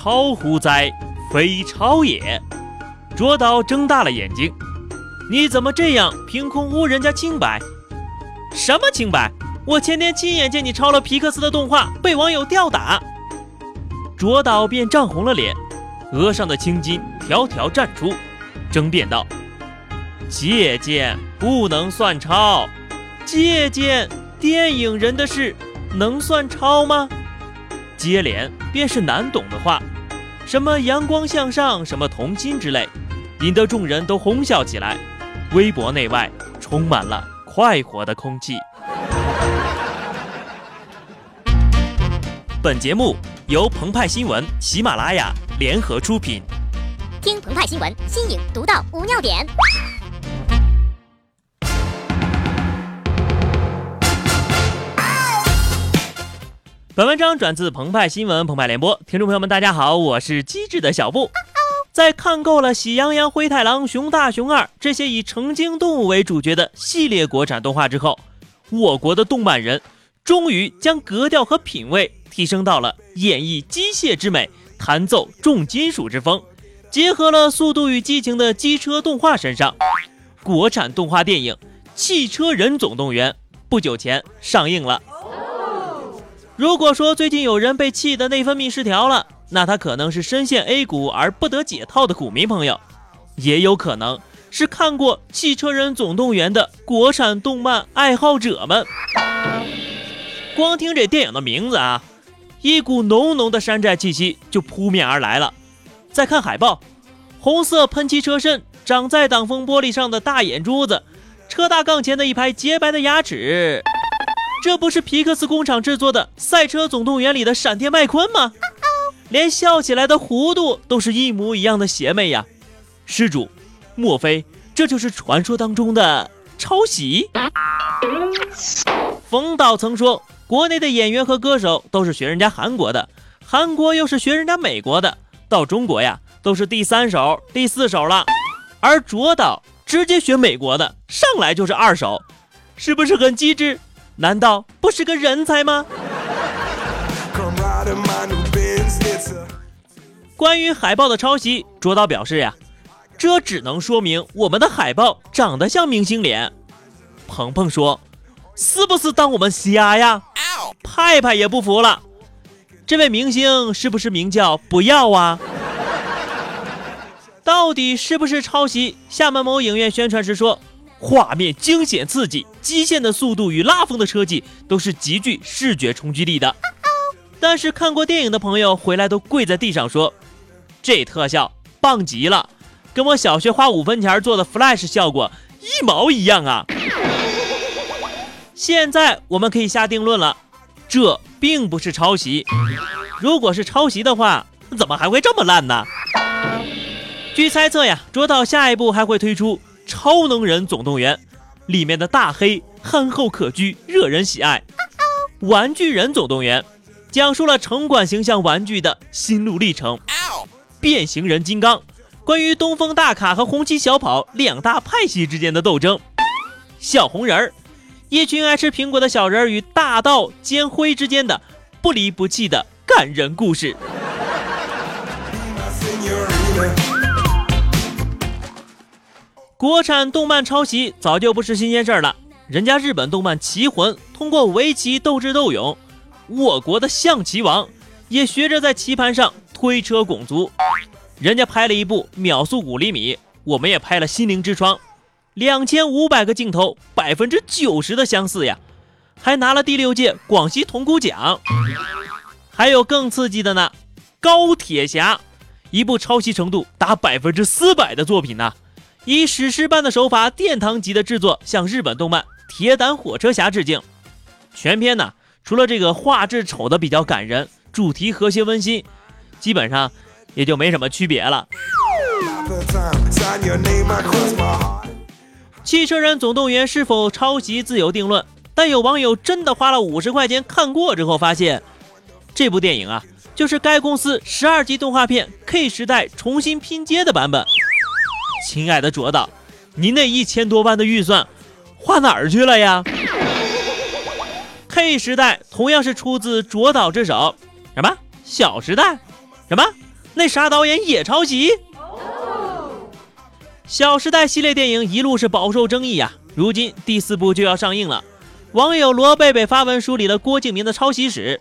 超乎哉，非超也。卓导睁大了眼睛，你怎么这样凭空污人家清白？什么清白？我前天亲眼见你抄了皮克斯的动画，被网友吊打。卓导便涨红了脸，额上的青筋条条绽出，争辩道：“借鉴不能算抄，借鉴电影人的事能算抄吗？”接连便是难懂的话，什么阳光向上，什么童心之类，引得众人都哄笑起来。微博内外充满了快活的空气。本节目由澎湃新闻、喜马拉雅联合出品。听澎湃新闻，新颖独到，无尿点。本文章转自澎湃新闻、澎湃联播。听众朋友们，大家好，我是机智的小布。在看够了《喜羊羊、灰太狼》《熊大熊二》这些以成精动物为主角的系列国产动画之后，我国的动漫人终于将格调和品味提升到了演绎机械之美、弹奏重金属之风，结合了《速度与激情》的机车动画身上。国产动画电影《汽车人总动员》不久前上映了。如果说最近有人被气得内分泌失调了，那他可能是深陷 A 股而不得解套的股民朋友，也有可能是看过《汽车人总动员》的国产动漫爱好者们。光听这电影的名字啊，一股浓浓的山寨气息就扑面而来了。再看海报，红色喷漆车身，长在挡风玻璃上的大眼珠子，车大杠前的一排洁白的牙齿。这不是皮克斯工厂制作的《赛车总动员》里的闪电麦昆吗？连笑起来的弧度都是一模一样的邪魅呀！施主，莫非这就是传说当中的抄袭？冯导曾说，国内的演员和歌手都是学人家韩国的，韩国又是学人家美国的，到中国呀都是第三手、第四手了。而卓导直接学美国的，上来就是二手，是不是很机智？难道不是个人才吗？关于海报的抄袭，卓导表示呀，这只能说明我们的海报长得像明星脸。鹏鹏说，是不是当我们瞎呀？派派也不服了，这位明星是不是名叫不要啊？到底是不是抄袭？厦门某影院宣传时说。画面惊险刺激，极限的速度与拉风的车技都是极具视觉冲击力的。但是看过电影的朋友回来都跪在地上说：“这特效棒极了，跟我小学花五分钱做的 Flash 效果一毛一样啊！”现在我们可以下定论了，这并不是抄袭。如果是抄袭的话，怎么还会这么烂呢？据猜测呀，卓导下一步还会推出。超能人总动员里面的大黑憨厚可掬，惹人喜爱。玩具人总动员讲述了城管形象玩具的心路历程。变形人金刚关于东风大卡和红旗小跑两大派系之间的斗争。小红人儿一群爱吃苹果的小人儿与大道兼辉之间的不离不弃的感人故事。国产动漫抄袭早就不是新鲜事儿了，人家日本动漫《棋魂》通过围棋斗智斗勇，我国的象棋王也学着在棋盘上推车拱卒，人家拍了一部《秒速五厘米》，我们也拍了《心灵之窗》，两千五百个镜头，百分之九十的相似呀，还拿了第六届广西铜鼓奖。还有更刺激的呢，《高铁侠》，一部抄袭程度达百分之四百的作品呢。以史诗般的手法，殿堂级的制作，向日本动漫《铁胆火车侠》致敬。全片呢，除了这个画质丑的比较感人，主题和谐温馨，基本上也就没什么区别了。汽车人总动员是否抄袭自有定论，但有网友真的花了五十块钱看过之后，发现这部电影啊，就是该公司十二集动画片《K 时代》重新拼接的版本。亲爱的卓导，您那一千多万的预算花哪儿去了呀？K 时代同样是出自卓导之手，什么小时代，什么那啥导演也抄袭？《小时代》系列电影一路是饱受争议呀，如今第四部就要上映了。网友罗贝贝发文梳理了郭敬明的抄袭史。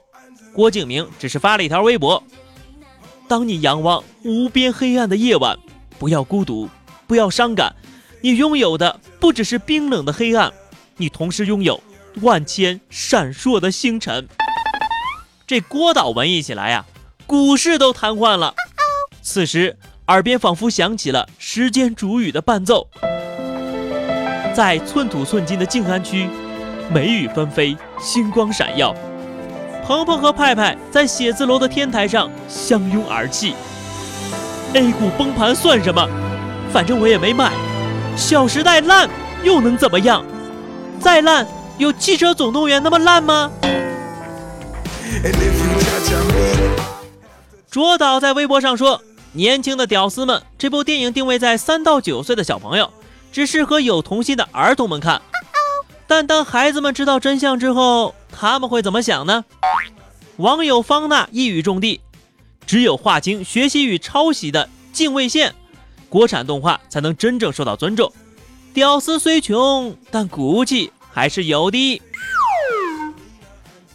郭敬明只是发了一条微博：“当你仰望无边黑暗的夜晚，不要孤独，不要伤感，你拥有的不只是冰冷的黑暗，你同时拥有万千闪烁的星辰。”这郭导文艺起来呀，股市都瘫痪了。此时耳边仿佛响起了时间煮雨的伴奏，在寸土寸金的静安区。梅雨纷飞，星光闪耀。鹏鹏和派派在写字楼的天台上相拥而泣。A 股崩盘算什么？反正我也没买。小时代烂又能怎么样？再烂有汽车总动员那么烂吗？卓导在微博上说：“年轻的屌丝们，这部电影定位在三到九岁的小朋友，只适合有童心的儿童们看。”但当孩子们知道真相之后，他们会怎么想呢？网友方娜一语中的：只有划清学习与抄袭的敬畏线，国产动画才能真正受到尊重。屌丝虽穷，但骨气还是有的。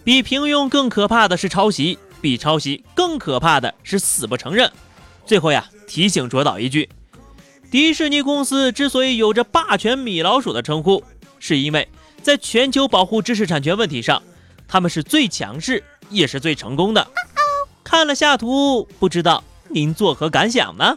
比平庸更可怕的是抄袭，比抄袭更可怕的是死不承认。最后呀，提醒卓导一句：迪士尼公司之所以有着“霸权米老鼠”的称呼，是因为。在全球保护知识产权问题上，他们是最强势，也是最成功的。看了下图，不知道您作何感想呢？